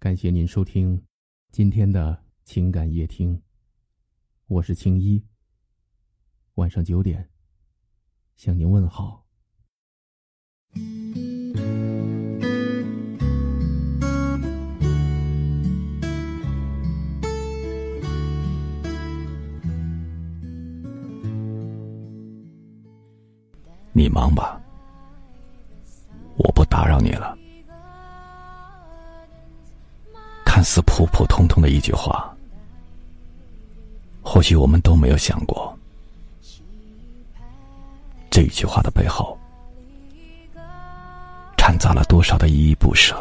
感谢您收听今天的情感夜听，我是青衣。晚上九点向您问好。你忙吧，我不打扰你了。看似普普通通的一句话，或许我们都没有想过，这一句话的背后，掺杂了多少的依依不舍，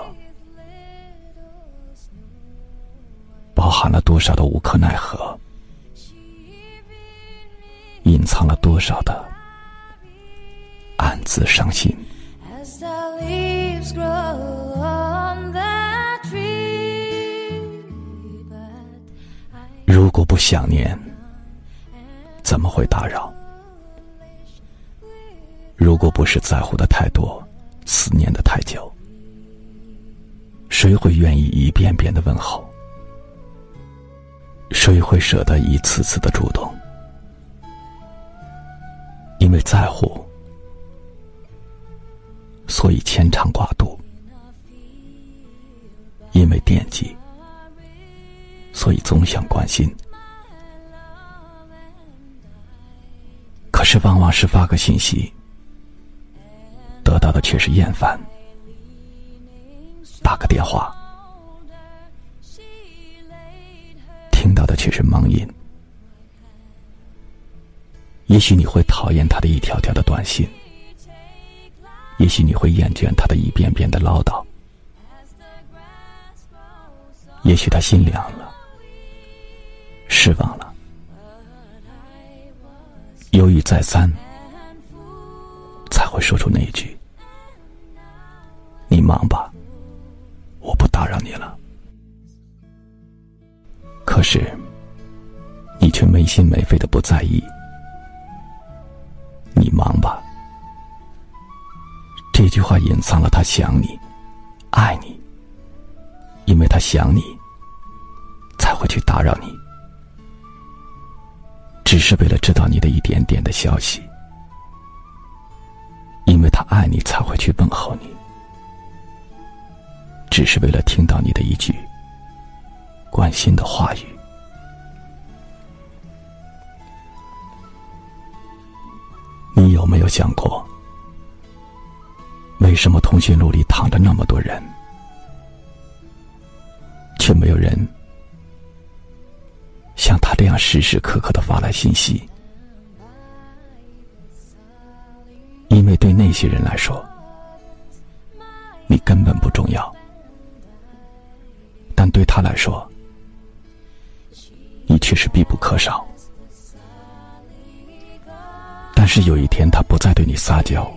包含了多少的无可奈何，隐藏了多少的暗自伤心。如果不想念，怎么会打扰？如果不是在乎的太多，思念的太久，谁会愿意一遍遍的问候？谁会舍得一次次的主动？因为在乎，所以牵肠挂肚；因为惦记。所以总想关心，可是往往是发个信息，得到的却是厌烦；打个电话，听到的却是忙音。也许你会讨厌他的一条条的短信，也许你会厌倦他的一遍遍的唠叨，也许他心凉了。失望了，犹豫再三，才会说出那一句：“你忙吧，我不打扰你了。”可是，你却没心没肺的不在意。你忙吧，这句话隐藏了他想你、爱你，因为他想你，才会去打扰你。只是为了知道你的一点点的消息，因为他爱你才会去问候你；只是为了听到你的一句关心的话语。你有没有想过，为什么通讯录里躺着那么多人，却没有人像他？这样时时刻刻的发来信息，因为对那些人来说，你根本不重要；但对他来说，你却是必不可少。但是有一天他不再对你撒娇，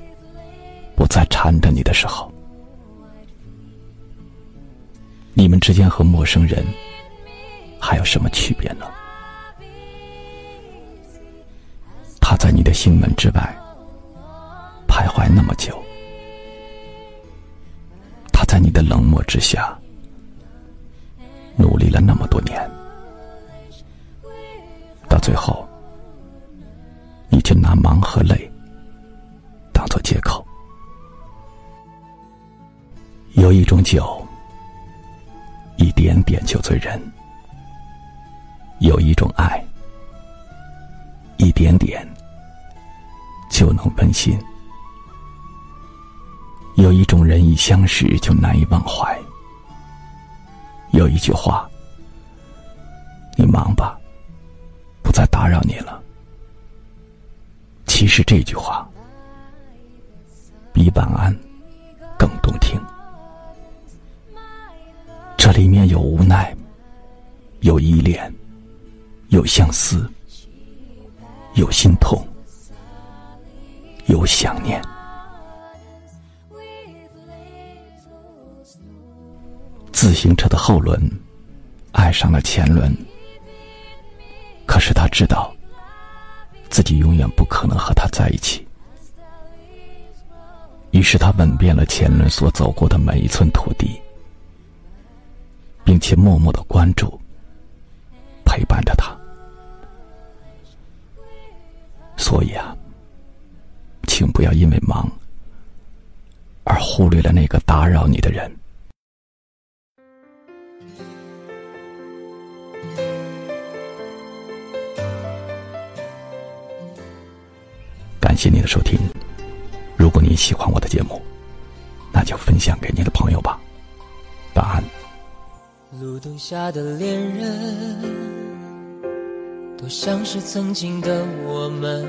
不再缠着你的时候，你们之间和陌生人。还有什么区别呢？在你的心门之外徘徊那么久，他在你的冷漠之下努力了那么多年，到最后，你却拿忙和累当做借口。有一种酒，一点点就醉人。有一种爱，一点点就能温馨；有一种人一相识就难以忘怀。有一句话，你忙吧，不再打扰你了。其实这句话比晚安更动听，这里面有无奈，有依恋。有相思，有心痛，有想念。自行车的后轮爱上了前轮，可是他知道自己永远不可能和他在一起。于是他吻遍了前轮所走过的每一寸土地，并且默默的关注、陪伴着他。所以啊，不要因为忙而忽略了那个打扰你的人。感谢你的收听。如果你喜欢我的节目，那就分享给你的朋友吧。晚安。路灯下的恋人，都像是曾经的我们，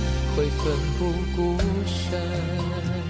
会奋不顾身。